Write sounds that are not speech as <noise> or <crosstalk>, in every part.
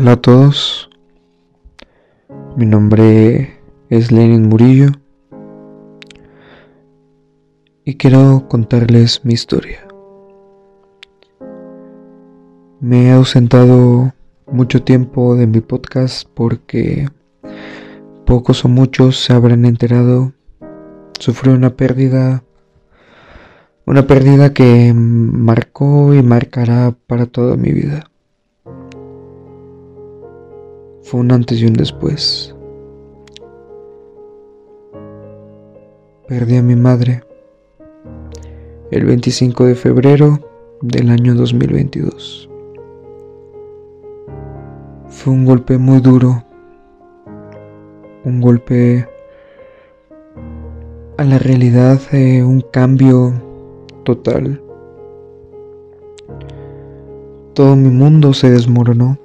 Hola a todos, mi nombre es Lenin Murillo y quiero contarles mi historia. Me he ausentado mucho tiempo de mi podcast porque pocos o muchos se habrán enterado. Sufrí una pérdida, una pérdida que marcó y marcará para toda mi vida. Fue un antes y un después. Perdí a mi madre el 25 de febrero del año 2022. Fue un golpe muy duro, un golpe a la realidad, de un cambio total. Todo mi mundo se desmoronó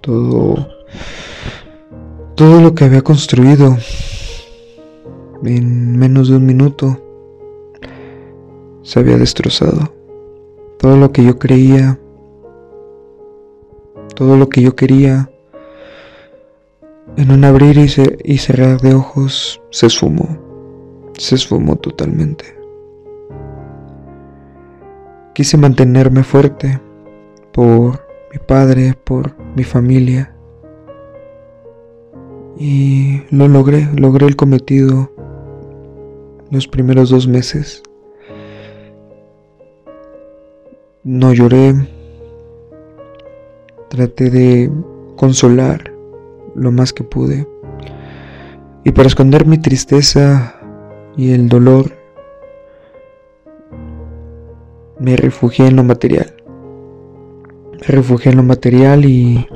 todo, todo lo que había construido en menos de un minuto se había destrozado. Todo lo que yo creía, todo lo que yo quería, en un abrir y, cerrar de ojos se esfumó, se esfumó totalmente. Quise mantenerme fuerte por mi padre, por mi familia. Y lo logré, logré el cometido los primeros dos meses. No lloré, traté de consolar lo más que pude. Y para esconder mi tristeza y el dolor, me refugié en lo material refugié en lo material y,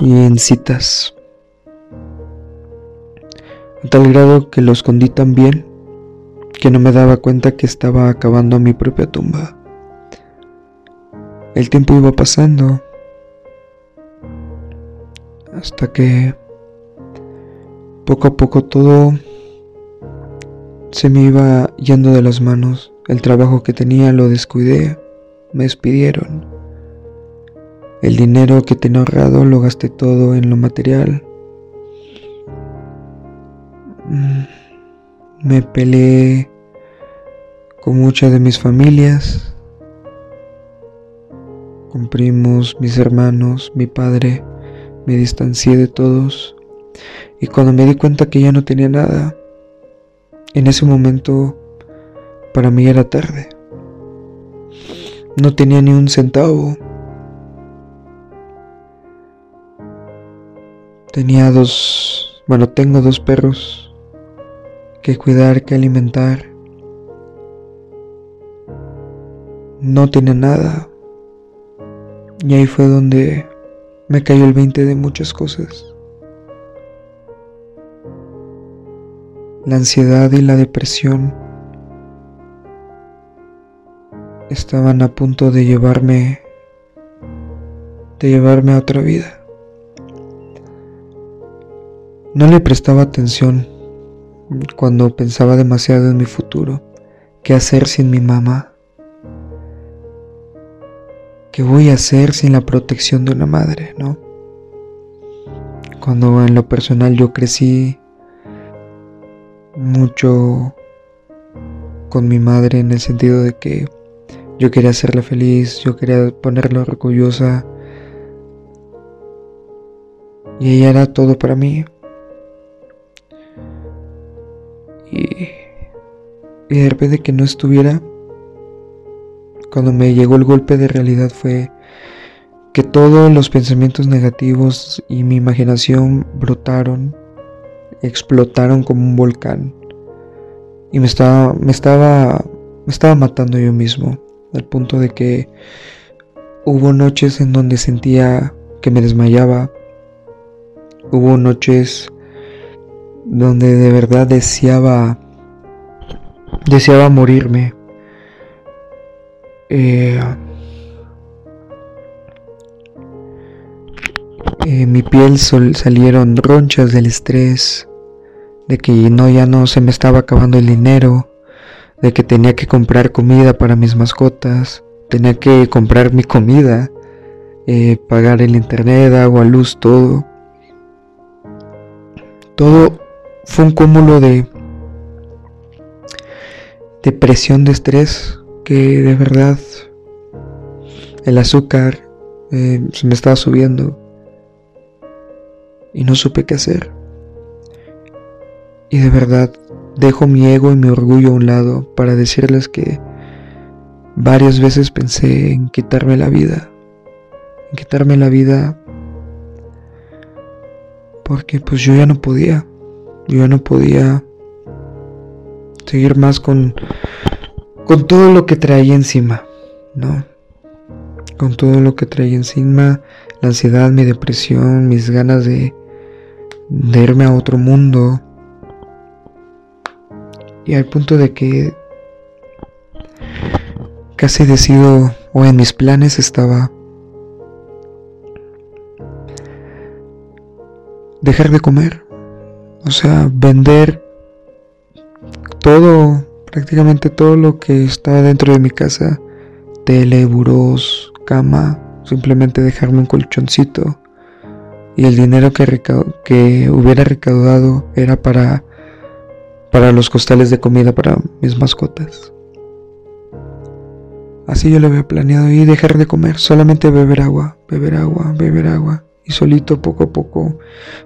y en citas. A tal grado que lo escondí tan bien que no me daba cuenta que estaba acabando mi propia tumba. El tiempo iba pasando hasta que poco a poco todo se me iba yendo de las manos. El trabajo que tenía lo descuidé, me despidieron. El dinero que tenía ahorrado lo gasté todo en lo material. Mm, me peleé con muchas de mis familias, con primos, mis hermanos, mi padre. Me distancié de todos y cuando me di cuenta que ya no tenía nada, en ese momento para mí era tarde. No tenía ni un centavo. Tenía dos, bueno, tengo dos perros que cuidar, que alimentar. No tenía nada. Y ahí fue donde me cayó el 20 de muchas cosas. La ansiedad y la depresión estaban a punto de llevarme de llevarme a otra vida. No le prestaba atención cuando pensaba demasiado en mi futuro. ¿Qué hacer sin mi mamá? ¿Qué voy a hacer sin la protección de una madre, no? Cuando en lo personal yo crecí mucho con mi madre en el sentido de que yo quería hacerla feliz, yo quería ponerla orgullosa. Y ella era todo para mí. Y, y de repente que no estuviera, cuando me llegó el golpe de realidad fue que todos los pensamientos negativos y mi imaginación brotaron, explotaron como un volcán. Y me estaba, me estaba, me estaba matando yo mismo al punto de que hubo noches en donde sentía que me desmayaba, hubo noches donde de verdad deseaba deseaba morirme. Eh, eh, mi piel salieron ronchas del estrés, de que no ya no se me estaba acabando el dinero, de que tenía que comprar comida para mis mascotas, tenía que comprar mi comida, eh, pagar el internet, agua, luz, todo. Todo fue un cúmulo de, de presión, de estrés, que de verdad el azúcar eh, se me estaba subiendo y no supe qué hacer. Y de verdad dejo mi ego y mi orgullo a un lado para decirles que varias veces pensé en quitarme la vida. En quitarme la vida porque pues yo ya no podía. Yo ya no podía seguir más con con todo lo que traía encima, ¿no? Con todo lo que traía encima, la ansiedad, mi depresión, mis ganas de, de irme a otro mundo, y al punto de que casi decido o en mis planes estaba dejar de comer, o sea, vender todo, prácticamente todo lo que estaba dentro de mi casa, tele, burós, cama, simplemente dejarme un colchoncito. Y el dinero que, que hubiera recaudado era para para los costales de comida para mis mascotas. Así yo lo había planeado y dejar de comer, solamente beber agua, beber agua, beber agua. Y solito, poco a poco,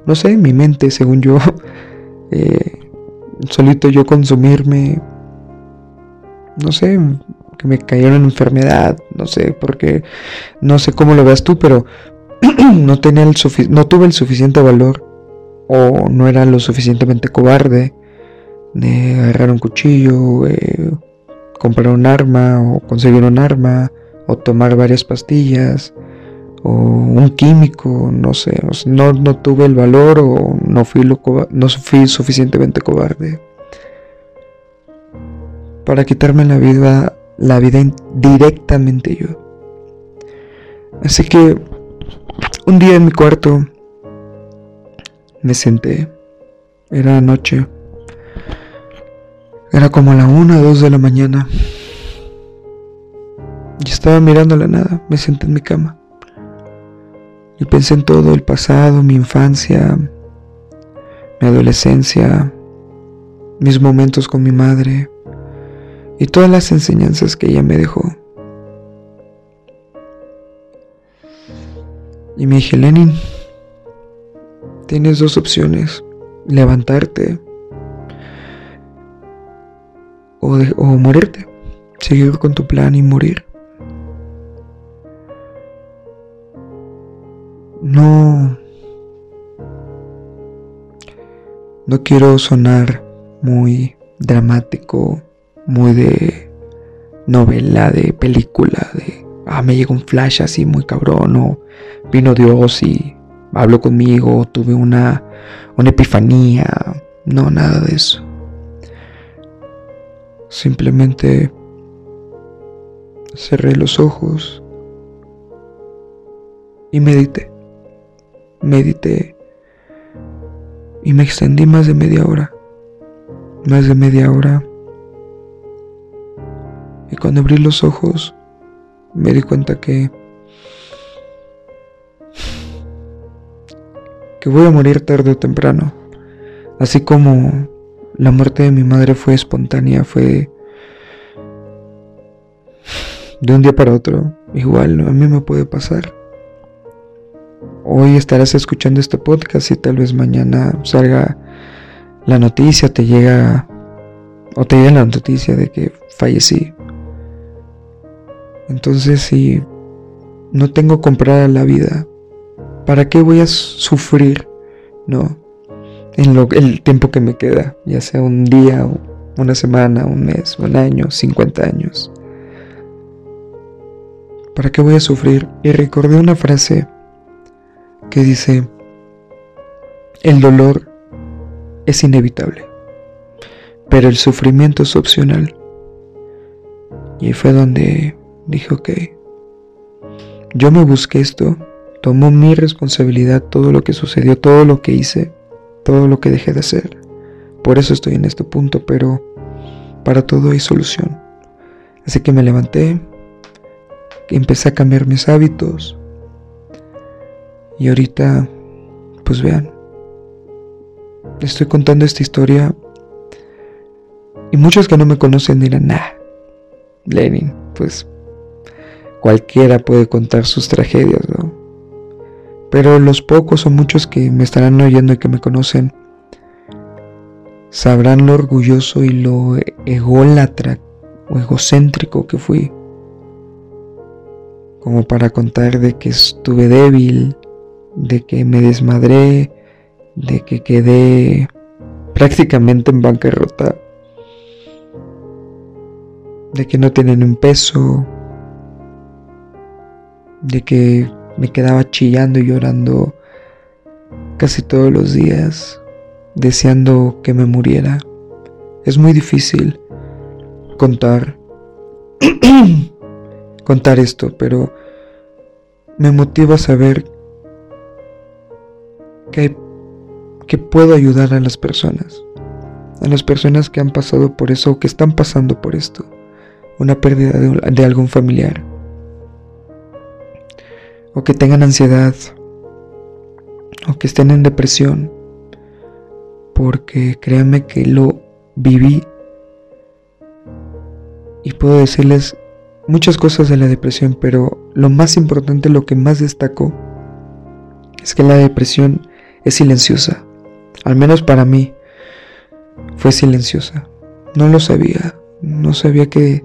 no sé, mi mente, según yo, <laughs> eh, solito yo consumirme, no sé, que me cayera en enfermedad, no sé, porque no sé cómo lo veas tú, pero <clears throat> no, tenía el no tuve el suficiente valor o no era lo suficientemente cobarde de agarrar un cuchillo, eh, comprar un arma o conseguir un arma o tomar varias pastillas o un químico, no sé, no, no, tuve el valor o no fui, lo, no fui suficientemente cobarde. Para quitarme la vida, la vida directamente yo. Así que un día en mi cuarto me senté, era noche, era como a la una o dos de la mañana. Y estaba mirando la nada. Me senté en mi cama. Y pensé en todo el pasado, mi infancia, mi adolescencia, mis momentos con mi madre y todas las enseñanzas que ella me dejó. Y me dije, Lenin, tienes dos opciones, levantarte o, morirte, seguir con tu plan y morir. No, no quiero sonar muy dramático, muy de novela, de película, de, ah, me llegó un flash así muy cabrón, o vino Dios y habló conmigo, tuve una, una epifanía, no, nada de eso. Simplemente cerré los ojos y medité. Medité y me extendí más de media hora. Más de media hora. Y cuando abrí los ojos me di cuenta que que voy a morir tarde o temprano. Así como la muerte de mi madre fue espontánea, fue de un día para otro. Igual a mí me puede pasar. Hoy estarás escuchando este podcast y tal vez mañana salga la noticia, te llega o te llega la noticia de que fallecí. Entonces si no tengo comprada la vida, ¿para qué voy a sufrir? No en lo, el tiempo que me queda, ya sea un día, una semana, un mes, un año, 50 años. ¿Para qué voy a sufrir? Y recordé una frase que dice, el dolor es inevitable, pero el sufrimiento es opcional. Y fue donde dije, ok, yo me busqué esto, tomó mi responsabilidad, todo lo que sucedió, todo lo que hice, todo lo que dejé de hacer. Por eso estoy en este punto, pero para todo hay solución. Así que me levanté, empecé a cambiar mis hábitos. Y ahorita, pues vean, estoy contando esta historia y muchos que no me conocen dirán, nah, Lenin, pues cualquiera puede contar sus tragedias, ¿no? Pero los pocos o muchos que me estarán oyendo y que me conocen, sabrán lo orgulloso y lo ególatra o egocéntrico que fui. Como para contar de que estuve débil, de que me desmadré, de que quedé prácticamente en bancarrota, de que no tienen un peso, de que me quedaba chillando y llorando casi todos los días, deseando que me muriera. Es muy difícil contar <clears throat> contar esto, pero me motiva saber que, que puedo ayudar a las personas, a las personas que han pasado por eso o que están pasando por esto, una pérdida de algún familiar, o que tengan ansiedad, o que estén en depresión, porque créanme que lo viví y puedo decirles muchas cosas de la depresión, pero lo más importante, lo que más destaco, es que la depresión es silenciosa. Al menos para mí fue silenciosa. No lo sabía. No sabía que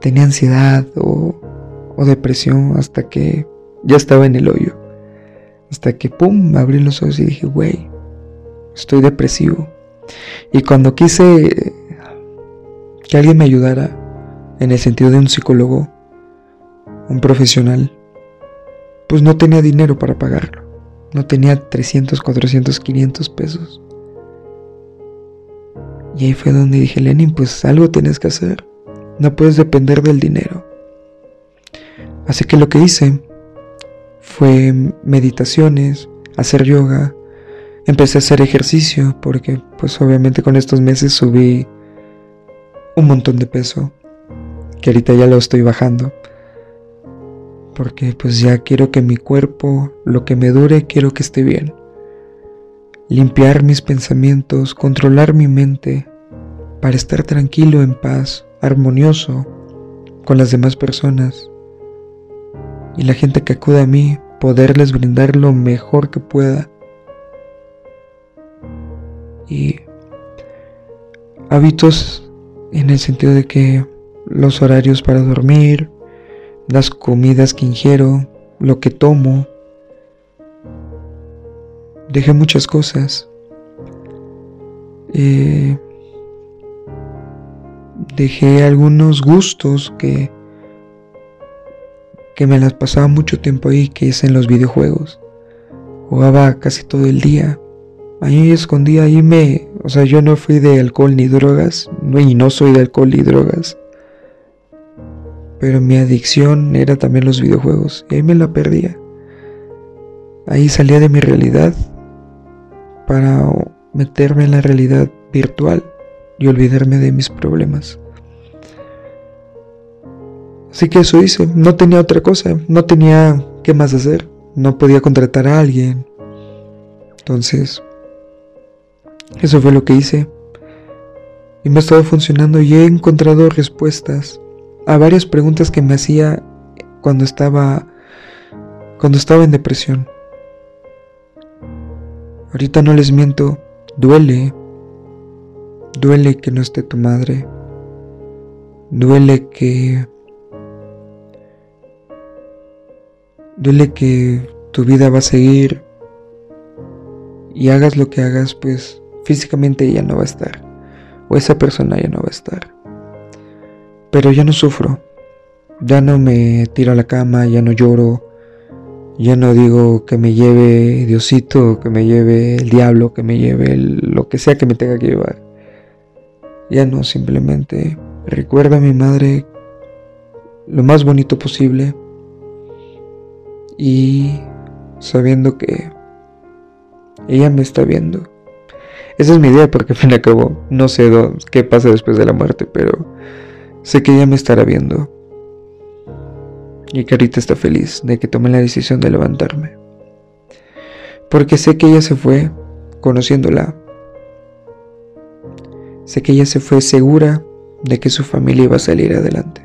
tenía ansiedad o, o depresión hasta que ya estaba en el hoyo. Hasta que, ¡pum!, abrí los ojos y dije, güey, estoy depresivo. Y cuando quise que alguien me ayudara, en el sentido de un psicólogo, un profesional, pues no tenía dinero para pagarlo. No tenía 300, 400, 500 pesos. Y ahí fue donde dije, Lenin, pues algo tienes que hacer. No puedes depender del dinero. Así que lo que hice fue meditaciones, hacer yoga, empecé a hacer ejercicio porque pues obviamente con estos meses subí un montón de peso que ahorita ya lo estoy bajando. Porque pues ya quiero que mi cuerpo, lo que me dure, quiero que esté bien. Limpiar mis pensamientos, controlar mi mente para estar tranquilo, en paz, armonioso con las demás personas. Y la gente que acude a mí, poderles brindar lo mejor que pueda. Y hábitos en el sentido de que los horarios para dormir, las comidas que ingiero, lo que tomo. Dejé muchas cosas. Eh, dejé algunos gustos que, que me las pasaba mucho tiempo ahí, que es en los videojuegos. Jugaba casi todo el día. Ahí escondía, ahí me... O sea, yo no fui de alcohol ni drogas, y no soy de alcohol ni drogas. Pero mi adicción era también los videojuegos y ahí me la perdía. Ahí salía de mi realidad para meterme en la realidad virtual y olvidarme de mis problemas. Así que eso hice, no tenía otra cosa, no tenía qué más hacer, no podía contratar a alguien. Entonces, eso fue lo que hice. Y me ha estado funcionando y he encontrado respuestas a varias preguntas que me hacía cuando estaba cuando estaba en depresión. Ahorita no les miento, duele. Duele que no esté tu madre. Duele que duele que tu vida va a seguir y hagas lo que hagas, pues físicamente ella no va a estar o esa persona ya no va a estar. Pero ya no sufro, ya no me tiro a la cama, ya no lloro, ya no digo que me lleve Diosito, que me lleve el diablo, que me lleve lo que sea que me tenga que llevar. Ya no, simplemente recuerda a mi madre lo más bonito posible y sabiendo que ella me está viendo. Esa es mi idea porque al fin y al cabo no sé qué pasa después de la muerte, pero Sé que ella me estará viendo. y que ahorita está feliz de que tomé la decisión de levantarme. Porque sé que ella se fue conociéndola. Sé que ella se fue segura de que su familia iba a salir adelante.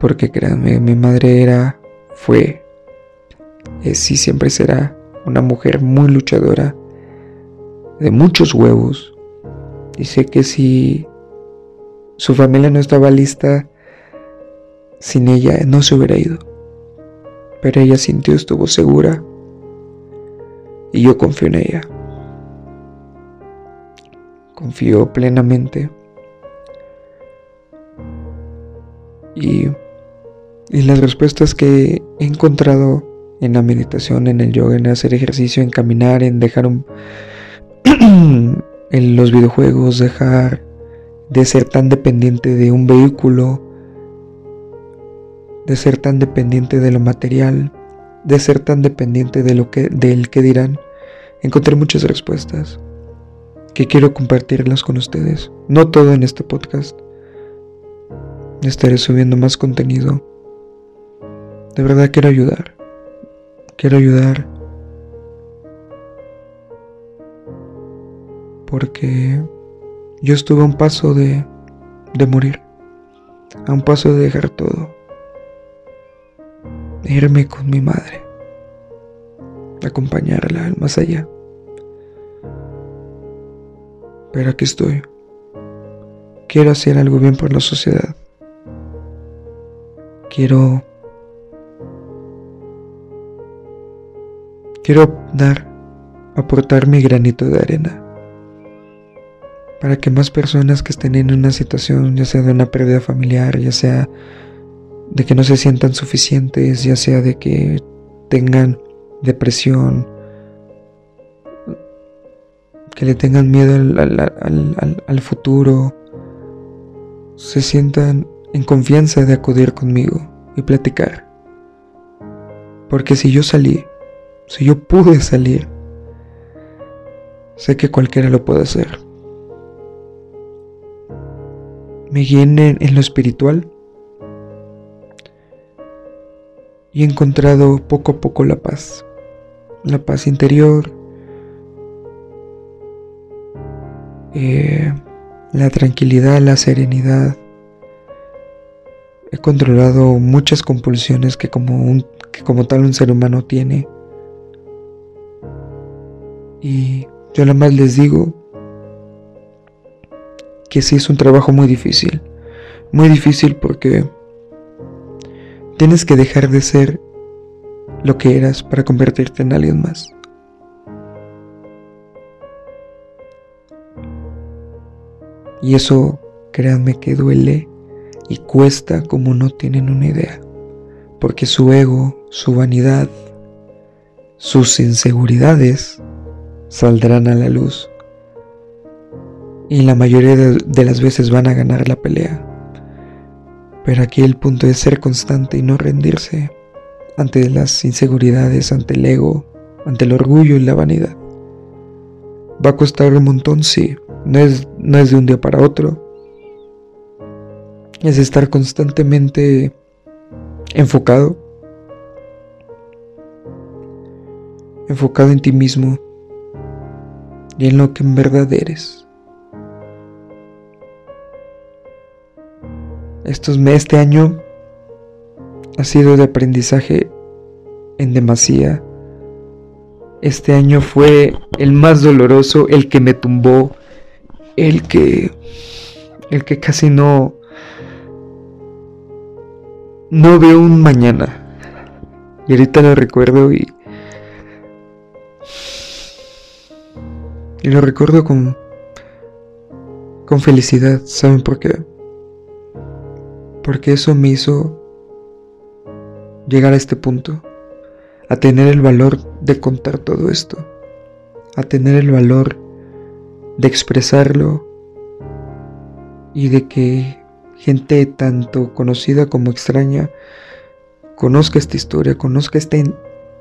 Porque créanme, mi madre era, fue, es y siempre será una mujer muy luchadora, de muchos huevos. Y sé que si su familia no estaba lista, sin ella no se hubiera ido. Pero ella sintió, estuvo segura. Y yo confío en ella. Confío plenamente. Y, y las respuestas que he encontrado en la meditación, en el yoga, en hacer ejercicio, en caminar, en dejar un, <clears throat> en los videojuegos, dejar de ser tan dependiente de un vehículo, de ser tan dependiente de lo material, de ser tan dependiente de lo que del que dirán. Encontré muchas respuestas que quiero compartirlas con ustedes. No todo en este podcast. Estaré subiendo más contenido. De verdad quiero ayudar. Quiero ayudar porque yo estuve a un paso de, de morir, a un paso de dejar todo, irme con mi madre, acompañarla al más allá. Pero aquí estoy. Quiero hacer algo bien por la sociedad. Quiero... Quiero dar, aportar mi granito de arena para que más personas que estén en una situación, ya sea de una pérdida familiar, ya sea de que no se sientan suficientes, ya sea de que tengan depresión, que le tengan miedo al, futuro, se sientan en confianza de acudir conmigo y platicar. Porque si yo salí, si yo pude salir, sé que cualquiera lo puede hacer me guíe en, lo espiritual y he encontrado poco a poco la paz, la paz interior, eh, la tranquilidad, la serenidad. He controlado muchas compulsiones que como, un, que como tal un ser humano tiene. Y yo nada más les digo que sí es un trabajo muy difícil. Muy difícil porque tienes que dejar de ser lo que eras para convertirte en alguien más. Y eso, créanme que duele y cuesta como no tienen una idea. Porque su ego, su vanidad, sus inseguridades saldrán a la luz y la mayoría de, las veces van a ganar la pelea. Pero aquí el punto es ser constante y no rendirse ante las inseguridades, ante el ego, ante el orgullo y la vanidad. Va a costar un montón, sí, no es, no es de un día para otro. Es estar constantemente enfocado, enfocado en ti mismo y en lo que en verdad eres. Estos, este año ha sido de aprendizaje en demasía. Este año fue el más doloroso, el que me tumbó, el que el que casi no no veo un mañana. Y ahorita lo recuerdo y y lo recuerdo con con felicidad, ¿saben por qué? porque eso me hizo llegar a este punto, a tener el valor de contar todo esto, a tener el valor de expresarlo y de que gente tanto conocida como extraña conozca esta historia, conozca esta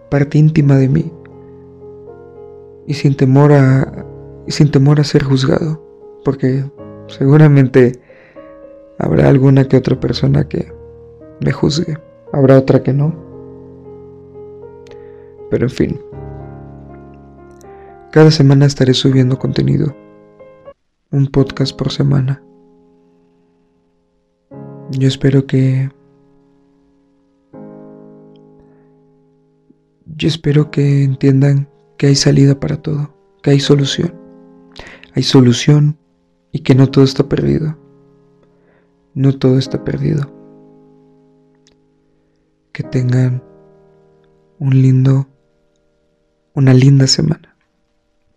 parte íntima de mí y sin temor a sin temor a ser juzgado, porque seguramente habrá alguna que otra persona que me juzgue. habrá otra que no. Pero en fin, cada semana estaré subiendo contenido, un podcast por semana. Yo espero que... Yo espero que entiendan que hay salida para todo, que hay solución. Hay solución y que no todo está perdido. No todo está perdido. Que tengan un lindo, una linda semana.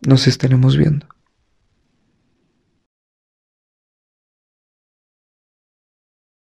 Nos estaremos viendo.